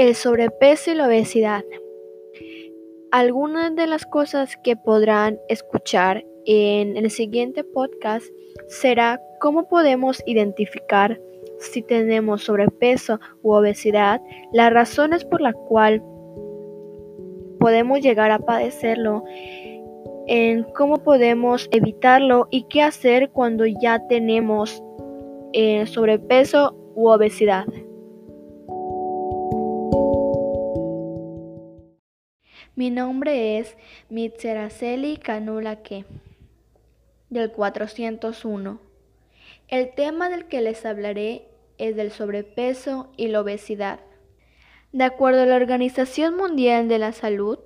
El sobrepeso y la obesidad. Algunas de las cosas que podrán escuchar en el siguiente podcast será cómo podemos identificar si tenemos sobrepeso u obesidad, las razones por las cuales podemos llegar a padecerlo, en cómo podemos evitarlo y qué hacer cuando ya tenemos eh, sobrepeso u obesidad. Mi nombre es Mitzeraceli Canulaque, del 401. El tema del que les hablaré es del sobrepeso y la obesidad. De acuerdo a la Organización Mundial de la Salud,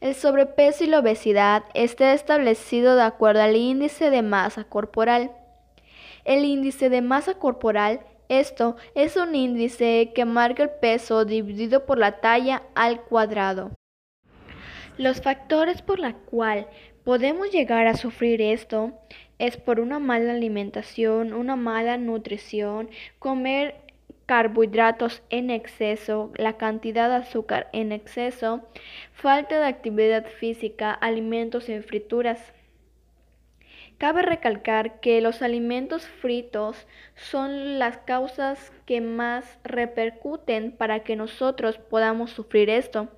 el sobrepeso y la obesidad está establecido de acuerdo al índice de masa corporal. El índice de masa corporal, esto es un índice que marca el peso dividido por la talla al cuadrado. Los factores por los cuales podemos llegar a sufrir esto es por una mala alimentación, una mala nutrición, comer carbohidratos en exceso, la cantidad de azúcar en exceso, falta de actividad física, alimentos en frituras. Cabe recalcar que los alimentos fritos son las causas que más repercuten para que nosotros podamos sufrir esto.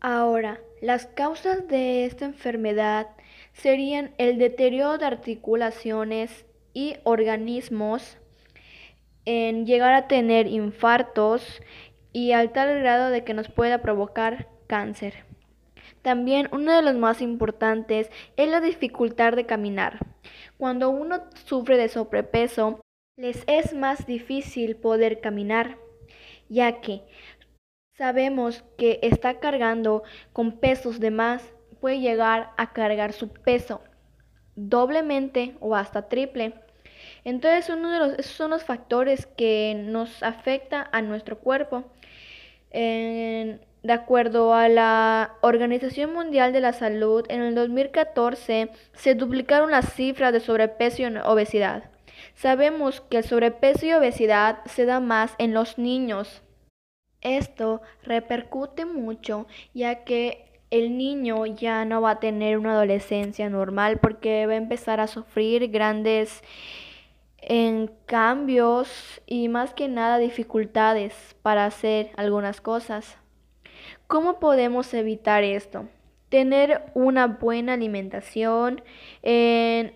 Ahora, las causas de esta enfermedad serían el deterioro de articulaciones y organismos, en llegar a tener infartos y al tal grado de que nos pueda provocar cáncer. También uno de los más importantes es la dificultad de caminar. Cuando uno sufre de sobrepeso, les es más difícil poder caminar, ya que Sabemos que está cargando con pesos de más, puede llegar a cargar su peso doblemente o hasta triple. Entonces, uno de los, esos son los factores que nos afecta a nuestro cuerpo. de acuerdo a la Organización Mundial de la Salud, en el 2014 se duplicaron las cifras de sobrepeso y obesidad. Sabemos que el sobrepeso y obesidad se da más en los niños. Esto repercute mucho ya que el niño ya no va a tener una adolescencia normal porque va a empezar a sufrir grandes cambios y más que nada dificultades para hacer algunas cosas. ¿Cómo podemos evitar esto? Tener una buena alimentación,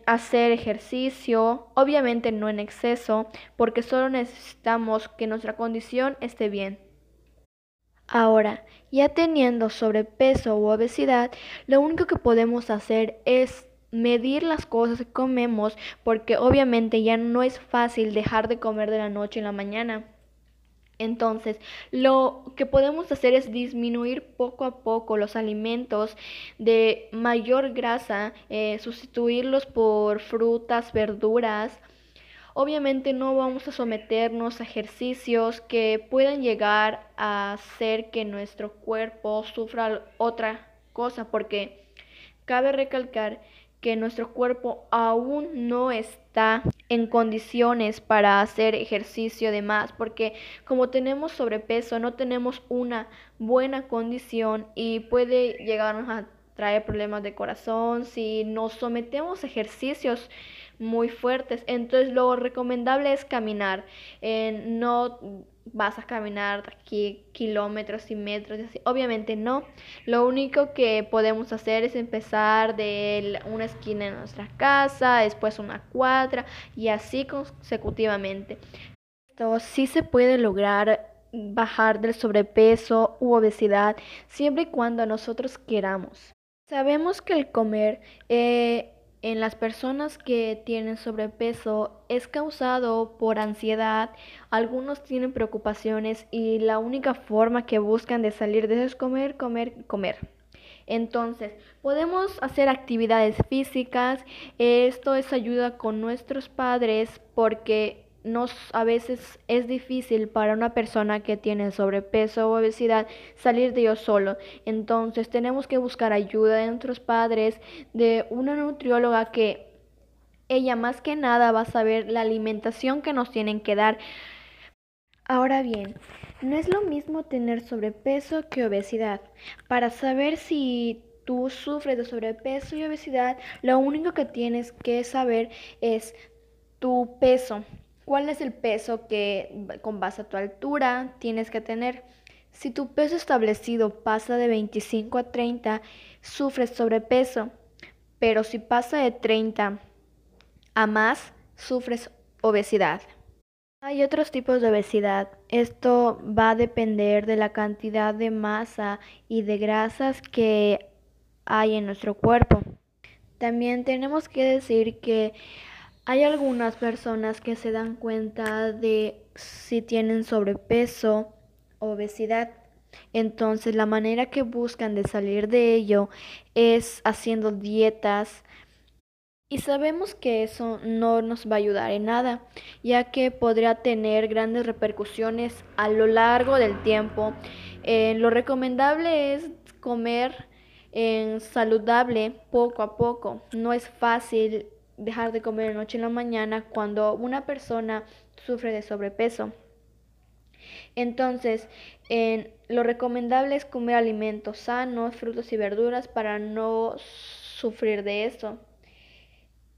hacer ejercicio, obviamente no en exceso, porque solo necesitamos que nuestra condición esté bien. Ahora, ya teniendo sobrepeso u obesidad, lo único que podemos hacer es medir las cosas que comemos porque obviamente ya no es fácil dejar de comer de la noche en la mañana. Entonces, lo que podemos hacer es disminuir poco a poco los alimentos de mayor grasa, eh, sustituirlos por frutas, verduras, Obviamente no vamos a someternos a ejercicios que puedan llegar a hacer que nuestro cuerpo sufra otra cosa, porque cabe recalcar que nuestro cuerpo aún no está en condiciones para hacer ejercicio de más, porque como tenemos sobrepeso, no tenemos una buena condición y puede llegarnos a traer problemas de corazón. Si nos sometemos a ejercicios muy fuertes. Entonces lo recomendable es caminar. no vas a caminar aquí kilómetros y metros. Así. Obviamente no. Lo único que podemos hacer es empezar de una esquina de nuestra casa, después una cuadra y así consecutivamente. Esto sí se puede lograr bajar del sobrepeso u obesidad siempre y cuando nosotros queramos. Sabemos que el comer eh, en las personas que tienen sobrepeso es causado por ansiedad, algunos tienen preocupaciones y la única forma que buscan de salir de eso es comer, comer, comer. Entonces, podemos hacer actividades físicas, esto es ayuda con nuestros padres porque nos, a veces es difícil para una persona que tiene sobrepeso o obesidad salir de ello solo. Entonces tenemos que buscar ayuda de nuestros padres, de una nutrióloga que ella más que nada va a saber la alimentación que nos tienen que dar. Ahora bien, No es lo mismo tener sobrepeso que obesidad. Para saber si tú sufres de sobrepeso y obesidad, lo único que tienes que saber es tu peso. ¿Cuál es el peso que con base a tu altura tienes que tener? Si tu peso establecido pasa de 25 a 30, sufres sobrepeso, pero si pasa de 30 a más, sufres obesidad. Hay otros tipos de obesidad. Esto va a depender de la cantidad de masa y de grasas que hay en nuestro cuerpo. También tenemos que decir que hay algunas personas que se dan cuenta de si tienen sobrepeso obesidad. Entonces la manera que buscan de salir de ello es haciendo dietas y sabemos que eso no nos va a ayudar en nada, ya que podría tener grandes repercusiones a lo largo del tiempo. Eh, lo recomendable es comer en saludable poco a poco. No es fácil dejar de comer de noche en la mañana cuando una persona sufre de sobrepeso. Entonces, lo recomendable es comer alimentos sanos, frutos y verduras para no sufrir de eso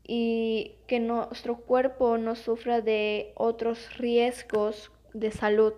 y que nuestro cuerpo no sufra de otros riesgos de salud.